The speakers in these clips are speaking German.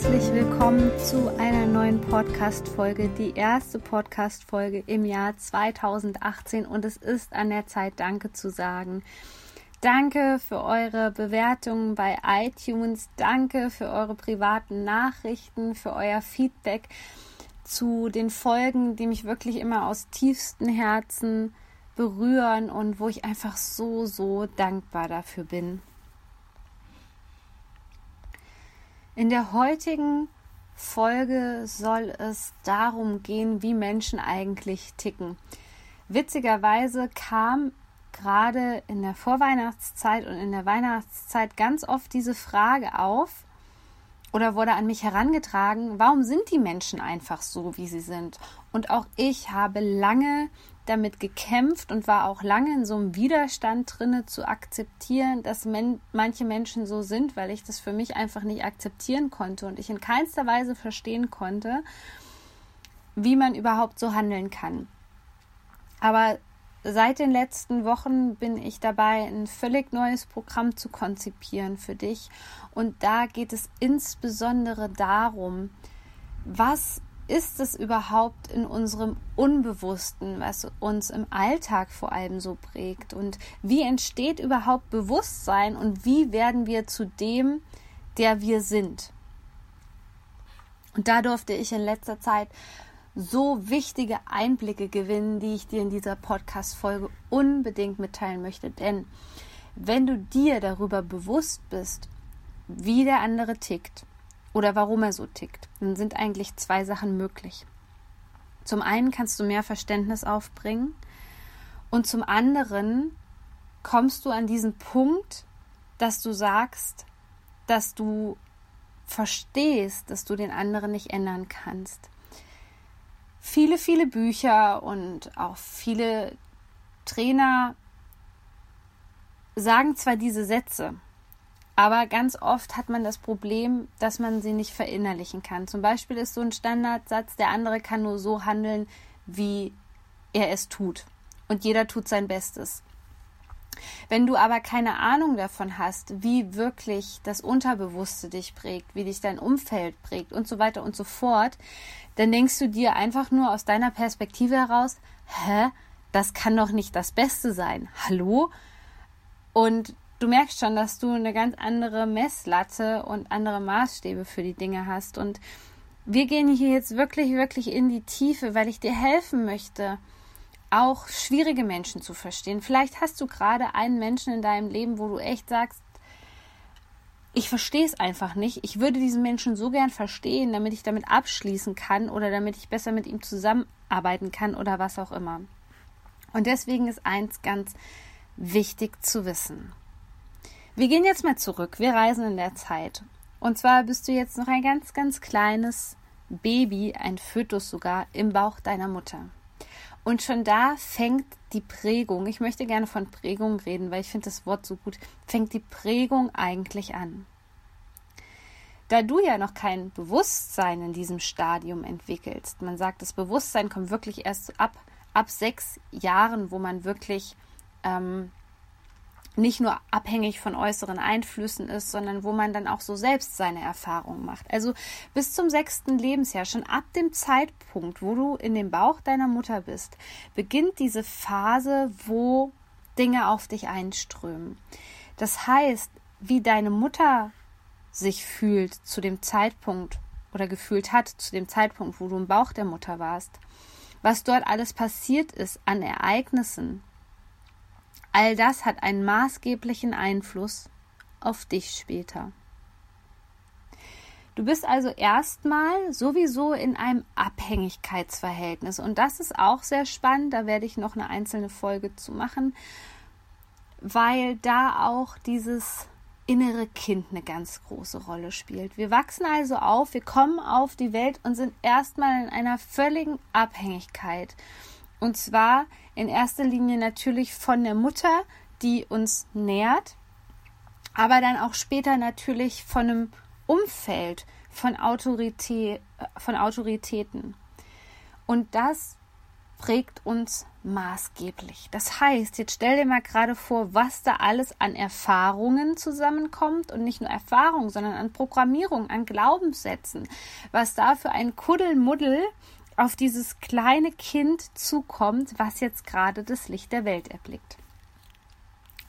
Herzlich willkommen zu einer neuen Podcast-Folge, die erste Podcast-Folge im Jahr 2018 und es ist an der Zeit, Danke zu sagen. Danke für eure Bewertungen bei iTunes, danke für eure privaten Nachrichten, für euer Feedback zu den Folgen, die mich wirklich immer aus tiefstem Herzen berühren und wo ich einfach so, so dankbar dafür bin. In der heutigen Folge soll es darum gehen, wie Menschen eigentlich ticken. Witzigerweise kam gerade in der Vorweihnachtszeit und in der Weihnachtszeit ganz oft diese Frage auf oder wurde an mich herangetragen, warum sind die Menschen einfach so, wie sie sind? Und auch ich habe lange damit gekämpft und war auch lange in so einem Widerstand drinne zu akzeptieren, dass men manche Menschen so sind, weil ich das für mich einfach nicht akzeptieren konnte und ich in keinster Weise verstehen konnte, wie man überhaupt so handeln kann. Aber seit den letzten Wochen bin ich dabei, ein völlig neues Programm zu konzipieren für dich. Und da geht es insbesondere darum, was ist es überhaupt in unserem Unbewussten, was uns im Alltag vor allem so prägt? Und wie entsteht überhaupt Bewusstsein und wie werden wir zu dem, der wir sind? Und da durfte ich in letzter Zeit so wichtige Einblicke gewinnen, die ich dir in dieser Podcast-Folge unbedingt mitteilen möchte. Denn wenn du dir darüber bewusst bist, wie der andere tickt, oder warum er so tickt, dann sind eigentlich zwei Sachen möglich. Zum einen kannst du mehr Verständnis aufbringen und zum anderen kommst du an diesen Punkt, dass du sagst, dass du verstehst, dass du den anderen nicht ändern kannst. Viele, viele Bücher und auch viele Trainer sagen zwar diese Sätze, aber ganz oft hat man das Problem, dass man sie nicht verinnerlichen kann. Zum Beispiel ist so ein Standardsatz, der andere kann nur so handeln, wie er es tut. Und jeder tut sein Bestes. Wenn du aber keine Ahnung davon hast, wie wirklich das Unterbewusste dich prägt, wie dich dein Umfeld prägt und so weiter und so fort, dann denkst du dir einfach nur aus deiner Perspektive heraus, hä, das kann doch nicht das Beste sein. Hallo? Und du merkst schon, dass du eine ganz andere Messlatte und andere Maßstäbe für die Dinge hast. Und wir gehen hier jetzt wirklich, wirklich in die Tiefe, weil ich dir helfen möchte, auch schwierige Menschen zu verstehen. Vielleicht hast du gerade einen Menschen in deinem Leben, wo du echt sagst, ich verstehe es einfach nicht. Ich würde diesen Menschen so gern verstehen, damit ich damit abschließen kann oder damit ich besser mit ihm zusammenarbeiten kann oder was auch immer. Und deswegen ist eins ganz wichtig zu wissen. Wir gehen jetzt mal zurück. Wir reisen in der Zeit. Und zwar bist du jetzt noch ein ganz, ganz kleines Baby, ein Fötus sogar, im Bauch deiner Mutter. Und schon da fängt die Prägung, ich möchte gerne von Prägung reden, weil ich finde das Wort so gut, fängt die Prägung eigentlich an. Da du ja noch kein Bewusstsein in diesem Stadium entwickelst, man sagt, das Bewusstsein kommt wirklich erst ab, ab sechs Jahren, wo man wirklich ähm, nicht nur abhängig von äußeren Einflüssen ist, sondern wo man dann auch so selbst seine Erfahrungen macht. Also bis zum sechsten Lebensjahr, schon ab dem Zeitpunkt, wo du in dem Bauch deiner Mutter bist, beginnt diese Phase, wo Dinge auf dich einströmen. Das heißt, wie deine Mutter sich fühlt zu dem Zeitpunkt oder gefühlt hat zu dem Zeitpunkt, wo du im Bauch der Mutter warst, was dort alles passiert ist an Ereignissen, All das hat einen maßgeblichen Einfluss auf dich später. Du bist also erstmal sowieso in einem Abhängigkeitsverhältnis und das ist auch sehr spannend, da werde ich noch eine einzelne Folge zu machen, weil da auch dieses innere Kind eine ganz große Rolle spielt. Wir wachsen also auf, wir kommen auf die Welt und sind erstmal in einer völligen Abhängigkeit. Und zwar in erster Linie natürlich von der Mutter, die uns nährt, aber dann auch später natürlich von einem Umfeld, von, Autorität, von Autoritäten. Und das prägt uns maßgeblich. Das heißt, jetzt stell dir mal gerade vor, was da alles an Erfahrungen zusammenkommt und nicht nur Erfahrungen, sondern an Programmierung, an Glaubenssätzen, was da für ein Kuddelmuddel auf dieses kleine Kind zukommt, was jetzt gerade das Licht der Welt erblickt.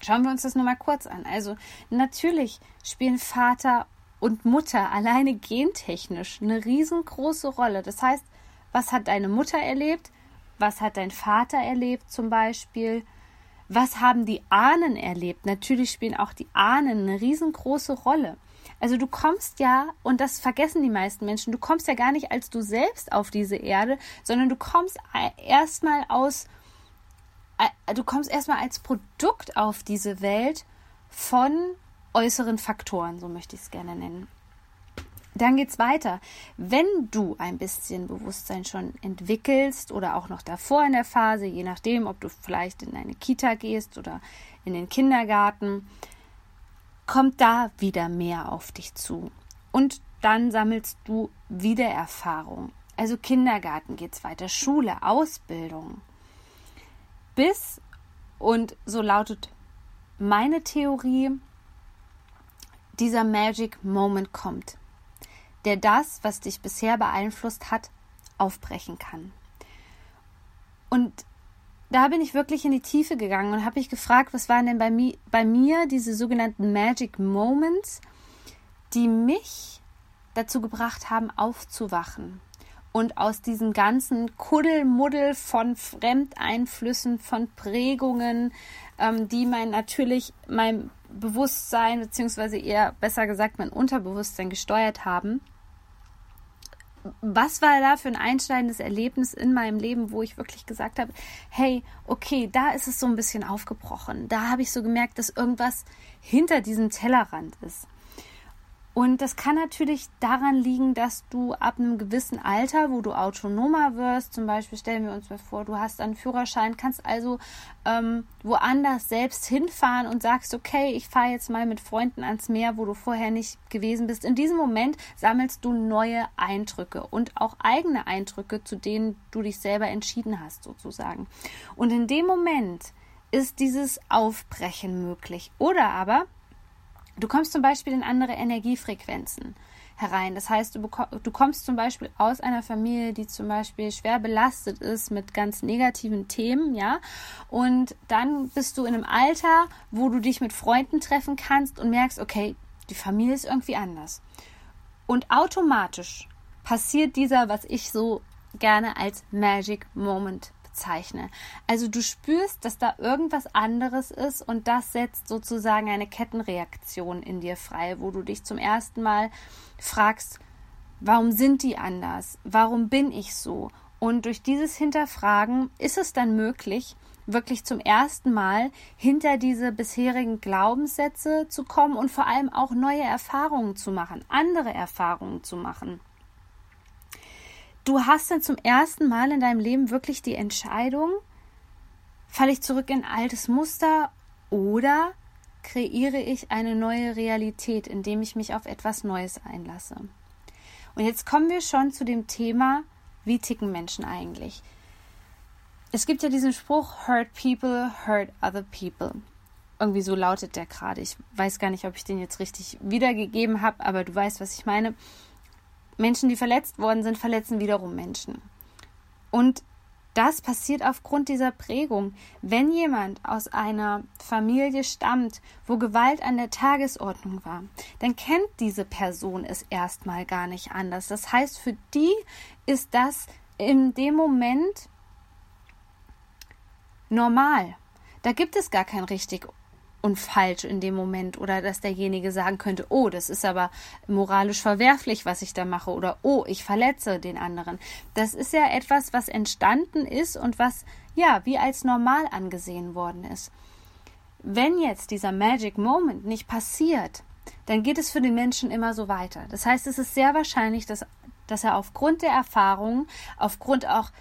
Schauen wir uns das nur mal kurz an. Also natürlich spielen Vater und Mutter alleine gentechnisch eine riesengroße Rolle. Das heißt, was hat deine Mutter erlebt? Was hat dein Vater erlebt zum Beispiel? Was haben die Ahnen erlebt? Natürlich spielen auch die Ahnen eine riesengroße Rolle. Also du kommst ja, und das vergessen die meisten Menschen, du kommst ja gar nicht als du selbst auf diese Erde, sondern du kommst erstmal aus, du kommst erstmal als Produkt auf diese Welt von äußeren Faktoren, so möchte ich es gerne nennen. Dann geht es weiter. Wenn du ein bisschen Bewusstsein schon entwickelst oder auch noch davor in der Phase, je nachdem, ob du vielleicht in eine Kita gehst oder in den Kindergarten, kommt da wieder mehr auf dich zu. Und dann sammelst du wieder Erfahrung. Also Kindergarten geht es weiter, Schule, Ausbildung. Bis, und so lautet meine Theorie, dieser Magic Moment kommt der das, was dich bisher beeinflusst hat, aufbrechen kann. Und da bin ich wirklich in die Tiefe gegangen und habe mich gefragt, was waren denn bei, mi bei mir diese sogenannten Magic Moments, die mich dazu gebracht haben, aufzuwachen und aus diesem ganzen Kuddelmuddel von Fremdeinflüssen, von Prägungen, ähm, die mein natürlich mein Bewusstsein, beziehungsweise eher besser gesagt mein Unterbewusstsein gesteuert haben. Was war da für ein einschneidendes Erlebnis in meinem Leben, wo ich wirklich gesagt habe, hey, okay, da ist es so ein bisschen aufgebrochen. Da habe ich so gemerkt, dass irgendwas hinter diesem Tellerrand ist. Und das kann natürlich daran liegen, dass du ab einem gewissen Alter, wo du autonomer wirst, zum Beispiel stellen wir uns mal vor, du hast einen Führerschein, kannst also ähm, woanders selbst hinfahren und sagst, okay, ich fahre jetzt mal mit Freunden ans Meer, wo du vorher nicht gewesen bist. In diesem Moment sammelst du neue Eindrücke und auch eigene Eindrücke, zu denen du dich selber entschieden hast, sozusagen. Und in dem Moment ist dieses Aufbrechen möglich. Oder aber Du kommst zum Beispiel in andere Energiefrequenzen herein. Das heißt, du, du kommst zum Beispiel aus einer Familie, die zum Beispiel schwer belastet ist mit ganz negativen Themen, ja. Und dann bist du in einem Alter, wo du dich mit Freunden treffen kannst und merkst, okay, die Familie ist irgendwie anders. Und automatisch passiert dieser, was ich so gerne als Magic Moment bezeichne. Also du spürst, dass da irgendwas anderes ist und das setzt sozusagen eine Kettenreaktion in dir frei, wo du dich zum ersten Mal fragst, warum sind die anders? Warum bin ich so? Und durch dieses Hinterfragen ist es dann möglich, wirklich zum ersten Mal hinter diese bisherigen Glaubenssätze zu kommen und vor allem auch neue Erfahrungen zu machen, andere Erfahrungen zu machen du hast dann zum ersten Mal in deinem Leben wirklich die Entscheidung, falle ich zurück in altes Muster oder kreiere ich eine neue Realität, indem ich mich auf etwas Neues einlasse. Und jetzt kommen wir schon zu dem Thema, wie ticken Menschen eigentlich? Es gibt ja diesen Spruch, hurt people, hurt other people. Irgendwie so lautet der gerade. Ich weiß gar nicht, ob ich den jetzt richtig wiedergegeben habe, aber du weißt, was ich meine. Menschen, die verletzt worden sind, verletzen wiederum Menschen. Und das passiert aufgrund dieser Prägung. Wenn jemand aus einer Familie stammt, wo Gewalt an der Tagesordnung war, dann kennt diese Person es erstmal gar nicht anders. Das heißt, für die ist das in dem Moment normal. Da gibt es gar kein richtig und falsch in dem Moment oder dass derjenige sagen könnte, oh, das ist aber moralisch verwerflich, was ich da mache oder oh, ich verletze den anderen. Das ist ja etwas, was entstanden ist und was ja wie als normal angesehen worden ist. Wenn jetzt dieser Magic Moment nicht passiert, dann geht es für den Menschen immer so weiter. Das heißt, es ist sehr wahrscheinlich, dass, dass er aufgrund der Erfahrung, aufgrund auch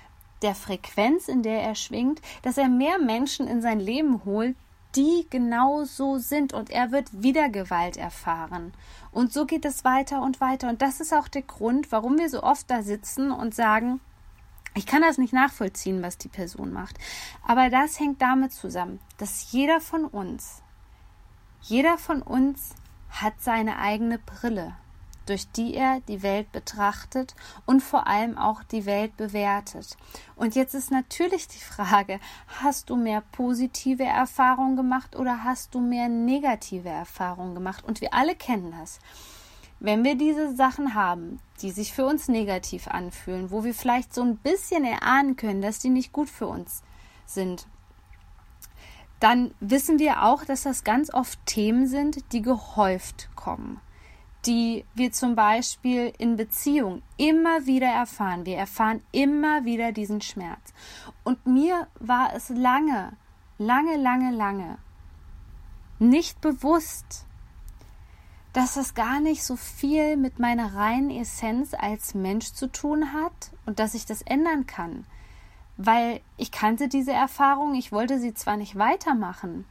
der Frequenz, in der er schwingt, dass er mehr Menschen in sein Leben holt, die genau so sind und er wird wieder Gewalt erfahren. Und so geht es weiter und weiter. Und das ist auch der Grund, warum wir so oft da sitzen und sagen, ich kann das nicht nachvollziehen, was die Person macht. Aber das hängt damit zusammen, dass jeder von uns, jeder von uns hat seine eigene Brille durch die er die Welt betrachtet und vor allem auch die Welt bewertet. Und jetzt ist natürlich die Frage, hast du mehr positive Erfahrungen gemacht oder hast du mehr negative Erfahrungen gemacht? Und wir alle kennen das. Wenn wir diese Sachen haben, die sich für uns negativ anfühlen, wo wir vielleicht so ein bisschen erahnen können, dass die nicht gut für uns sind, dann wissen wir auch, dass das ganz oft Themen sind, die gehäuft kommen die wir zum Beispiel in Beziehung immer wieder erfahren. Wir erfahren immer wieder diesen Schmerz. Und mir war es lange, lange, lange, lange nicht bewusst, dass es gar nicht so viel mit meiner reinen Essenz als Mensch zu tun hat und dass ich das ändern kann. Weil ich kannte diese Erfahrung, ich wollte sie zwar nicht weitermachen,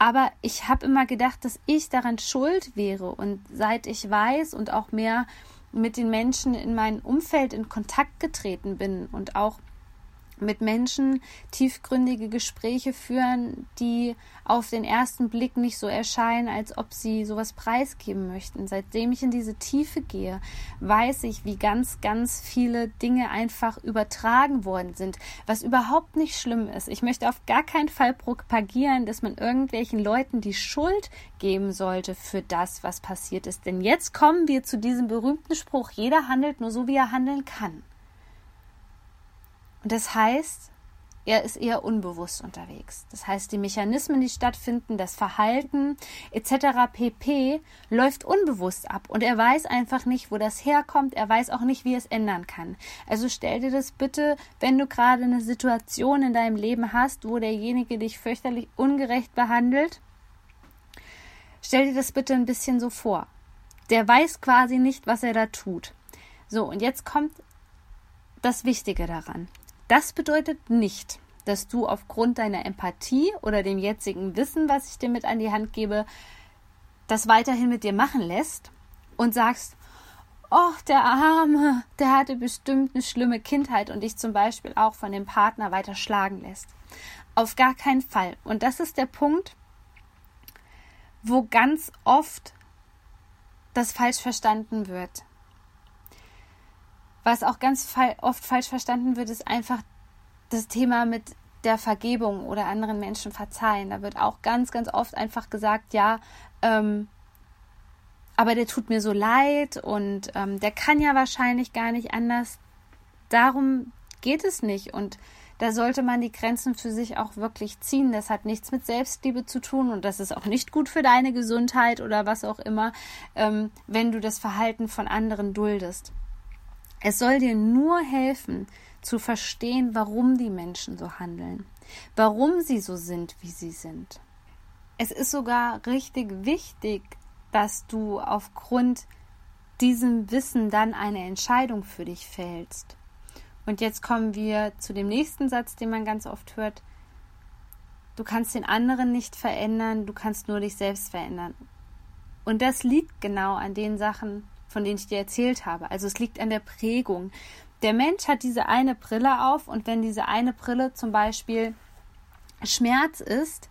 aber ich habe immer gedacht, dass ich daran schuld wäre. Und seit ich weiß und auch mehr mit den Menschen in meinem Umfeld in Kontakt getreten bin und auch mit Menschen tiefgründige Gespräche führen, die auf den ersten Blick nicht so erscheinen, als ob sie sowas preisgeben möchten. Seitdem ich in diese Tiefe gehe, weiß ich, wie ganz, ganz viele Dinge einfach übertragen worden sind, was überhaupt nicht schlimm ist. Ich möchte auf gar keinen Fall propagieren, dass man irgendwelchen Leuten die Schuld geben sollte für das, was passiert ist. Denn jetzt kommen wir zu diesem berühmten Spruch, jeder handelt nur so, wie er handeln kann. Und das heißt, er ist eher unbewusst unterwegs. Das heißt, die Mechanismen, die stattfinden, das Verhalten etc. pp. läuft unbewusst ab und er weiß einfach nicht, wo das herkommt. Er weiß auch nicht, wie er es ändern kann. Also stell dir das bitte, wenn du gerade eine Situation in deinem Leben hast, wo derjenige dich fürchterlich ungerecht behandelt, stell dir das bitte ein bisschen so vor. Der weiß quasi nicht, was er da tut. So, und jetzt kommt das Wichtige daran. Das bedeutet nicht, dass du aufgrund deiner Empathie oder dem jetzigen Wissen, was ich dir mit an die Hand gebe, das weiterhin mit dir machen lässt und sagst, oh, der Arme, der hatte bestimmt eine schlimme Kindheit und dich zum Beispiel auch von dem Partner weiter schlagen lässt. Auf gar keinen Fall. Und das ist der Punkt, wo ganz oft das falsch verstanden wird. Was auch ganz oft falsch verstanden wird, ist einfach das Thema mit der Vergebung oder anderen Menschen verzeihen. Da wird auch ganz, ganz oft einfach gesagt, ja, ähm, aber der tut mir so leid und ähm, der kann ja wahrscheinlich gar nicht anders. Darum geht es nicht und da sollte man die Grenzen für sich auch wirklich ziehen. Das hat nichts mit Selbstliebe zu tun und das ist auch nicht gut für deine Gesundheit oder was auch immer, ähm, wenn du das Verhalten von anderen duldest. Es soll dir nur helfen, zu verstehen, warum die Menschen so handeln, warum sie so sind, wie sie sind. Es ist sogar richtig wichtig, dass du aufgrund diesem Wissen dann eine Entscheidung für dich fällst. Und jetzt kommen wir zu dem nächsten Satz, den man ganz oft hört. Du kannst den anderen nicht verändern, du kannst nur dich selbst verändern. Und das liegt genau an den Sachen, von denen ich dir erzählt habe. Also es liegt an der Prägung. Der Mensch hat diese eine Brille auf und wenn diese eine Brille zum Beispiel Schmerz ist,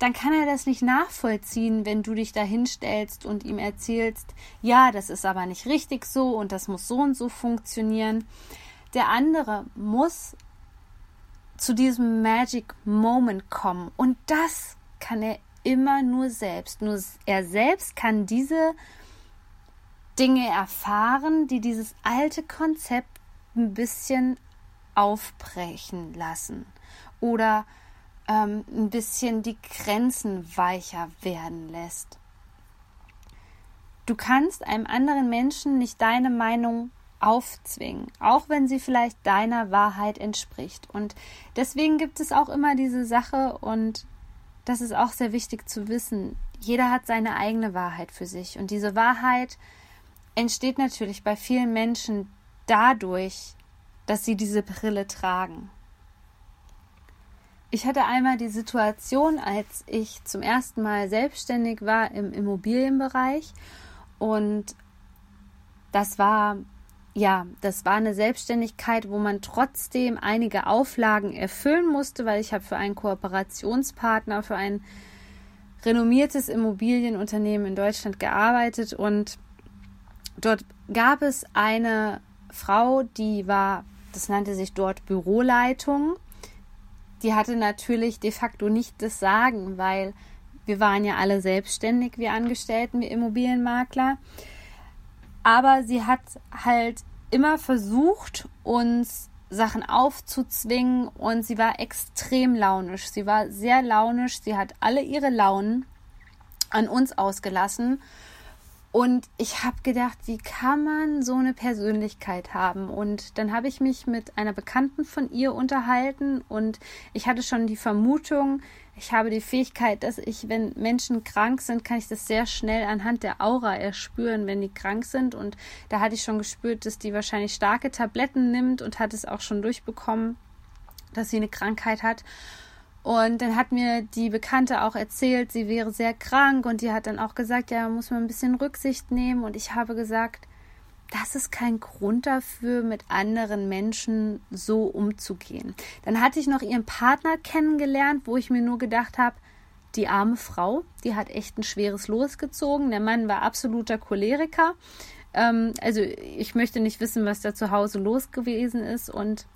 dann kann er das nicht nachvollziehen, wenn du dich da hinstellst und ihm erzählst, ja, das ist aber nicht richtig so und das muss so und so funktionieren. Der andere muss zu diesem Magic Moment kommen und das kann er immer nur selbst. Nur er selbst kann diese Dinge erfahren, die dieses alte Konzept ein bisschen aufbrechen lassen oder ähm, ein bisschen die Grenzen weicher werden lässt. Du kannst einem anderen Menschen nicht deine Meinung aufzwingen, auch wenn sie vielleicht deiner Wahrheit entspricht. Und deswegen gibt es auch immer diese Sache und das ist auch sehr wichtig zu wissen. jeder hat seine eigene Wahrheit für sich. Und diese Wahrheit entsteht natürlich bei vielen Menschen dadurch, dass sie diese Brille tragen. Ich hatte einmal die Situation, als ich zum ersten Mal selbstständig war im Immobilienbereich und das war ja, das war eine Selbstständigkeit, wo man trotzdem einige Auflagen erfüllen musste, weil ich habe für einen Kooperationspartner, für ein renommiertes Immobilienunternehmen in Deutschland gearbeitet und dort gab es eine Frau, die war, das nannte sich dort Büroleitung. Die hatte natürlich de facto nicht das Sagen, weil wir waren ja alle selbstständig, wir Angestellten, wir Immobilienmakler. Aber sie hat halt immer versucht, uns Sachen aufzuzwingen und sie war extrem launisch. Sie war sehr launisch. Sie hat alle ihre Launen an uns ausgelassen. Und ich habe gedacht, wie kann man so eine Persönlichkeit haben? Und dann habe ich mich mit einer Bekannten von ihr unterhalten und ich hatte schon die Vermutung, ich habe die Fähigkeit, dass ich, wenn Menschen krank sind, kann ich das sehr schnell anhand der Aura erspüren, wenn die krank sind. Und da hatte ich schon gespürt, dass die wahrscheinlich starke Tabletten nimmt und hat es auch schon durchbekommen, dass sie eine Krankheit hat. Und dann hat mir die Bekannte auch erzählt, sie wäre sehr krank und die hat dann auch gesagt, ja, muss man ein bisschen Rücksicht nehmen. Und ich habe gesagt, das ist kein Grund dafür, mit anderen Menschen so umzugehen. Dann hatte ich noch ihren Partner kennengelernt, wo ich mir nur gedacht habe, die arme Frau, die hat echt ein schweres Los gezogen. Der Mann war absoluter Choleriker. Ähm, also ich möchte nicht wissen, was da zu Hause los gewesen ist. Und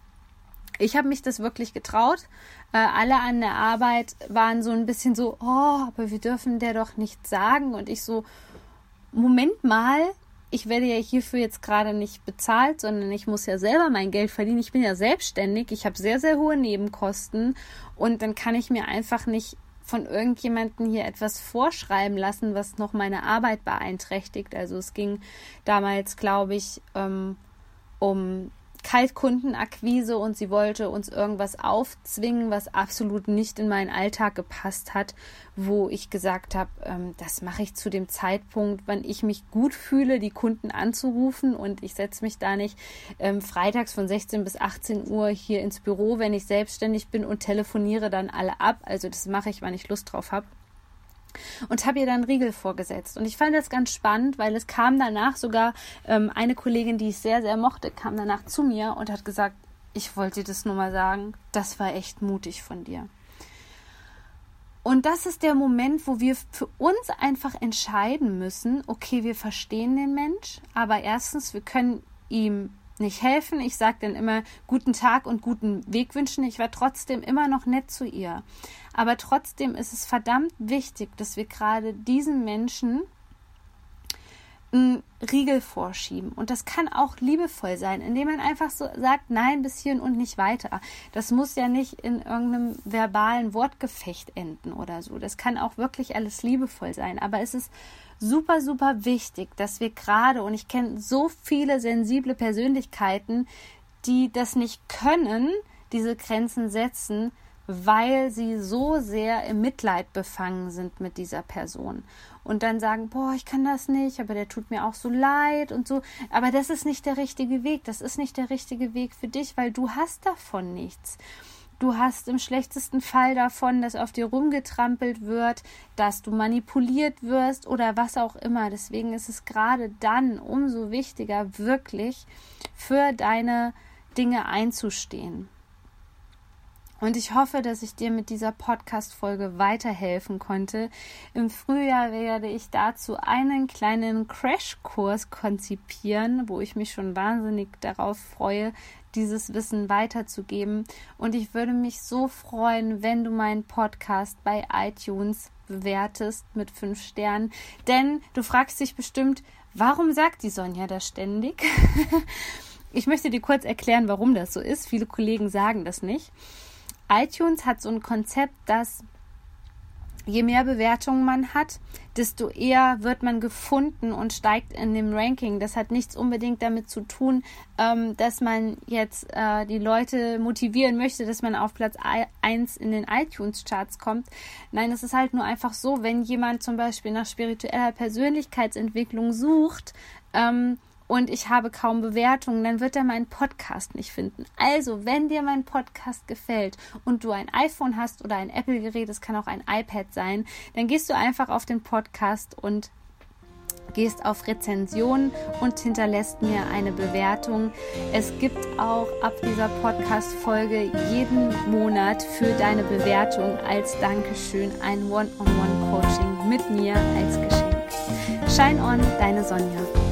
ich habe mich das wirklich getraut. Äh, alle an der Arbeit waren so ein bisschen so, oh, aber wir dürfen der doch nicht sagen. Und ich so, Moment mal, ich werde ja hierfür jetzt gerade nicht bezahlt, sondern ich muss ja selber mein Geld verdienen. Ich bin ja selbstständig, ich habe sehr, sehr hohe Nebenkosten und dann kann ich mir einfach nicht von irgendjemandem hier etwas vorschreiben lassen, was noch meine Arbeit beeinträchtigt. Also es ging damals, glaube ich, ähm, um Kaltkundenakquise und sie wollte uns irgendwas aufzwingen, was absolut nicht in meinen Alltag gepasst hat, wo ich gesagt habe, ähm, das mache ich zu dem Zeitpunkt, wann ich mich gut fühle, die Kunden anzurufen und ich setze mich da nicht ähm, freitags von 16 bis 18 Uhr hier ins Büro, wenn ich selbstständig bin und telefoniere dann alle ab. Also das mache ich, wann ich Lust drauf habe und habe ihr dann Riegel vorgesetzt. Und ich fand das ganz spannend, weil es kam danach sogar ähm, eine Kollegin, die ich sehr, sehr mochte, kam danach zu mir und hat gesagt, ich wollte dir das nur mal sagen, das war echt mutig von dir. Und das ist der Moment, wo wir für uns einfach entscheiden müssen, okay, wir verstehen den Mensch, aber erstens, wir können ihm nicht helfen. Ich sage dann immer guten Tag und guten Weg wünschen. Ich war trotzdem immer noch nett zu ihr. Aber trotzdem ist es verdammt wichtig, dass wir gerade diesen Menschen einen Riegel vorschieben. Und das kann auch liebevoll sein, indem man einfach so sagt, nein, bis hierhin und nicht weiter. Das muss ja nicht in irgendeinem verbalen Wortgefecht enden oder so. Das kann auch wirklich alles liebevoll sein. Aber es ist super, super wichtig, dass wir gerade, und ich kenne so viele sensible Persönlichkeiten, die das nicht können, diese Grenzen setzen, weil sie so sehr im Mitleid befangen sind mit dieser Person und dann sagen, boah, ich kann das nicht, aber der tut mir auch so leid und so. Aber das ist nicht der richtige Weg. Das ist nicht der richtige Weg für dich, weil du hast davon nichts. Du hast im schlechtesten Fall davon, dass auf dir rumgetrampelt wird, dass du manipuliert wirst oder was auch immer. Deswegen ist es gerade dann umso wichtiger, wirklich für deine Dinge einzustehen. Und ich hoffe, dass ich dir mit dieser Podcast-Folge weiterhelfen konnte. Im Frühjahr werde ich dazu einen kleinen Crashkurs konzipieren, wo ich mich schon wahnsinnig darauf freue, dieses Wissen weiterzugeben. Und ich würde mich so freuen, wenn du meinen Podcast bei iTunes bewertest mit fünf Sternen. Denn du fragst dich bestimmt, warum sagt die Sonja das ständig? ich möchte dir kurz erklären, warum das so ist. Viele Kollegen sagen das nicht iTunes hat so ein Konzept, dass je mehr Bewertungen man hat, desto eher wird man gefunden und steigt in dem Ranking. Das hat nichts unbedingt damit zu tun, ähm, dass man jetzt äh, die Leute motivieren möchte, dass man auf Platz 1 in den iTunes-Charts kommt. Nein, es ist halt nur einfach so, wenn jemand zum Beispiel nach spiritueller Persönlichkeitsentwicklung sucht, ähm, und ich habe kaum Bewertungen, dann wird er meinen Podcast nicht finden. Also, wenn dir mein Podcast gefällt und du ein iPhone hast oder ein Apple-Gerät, es kann auch ein iPad sein, dann gehst du einfach auf den Podcast und gehst auf Rezension und hinterlässt mir eine Bewertung. Es gibt auch ab dieser Podcast-Folge jeden Monat für deine Bewertung als Dankeschön ein One-on-One-Coaching mit mir als Geschenk. Shine on, deine Sonja.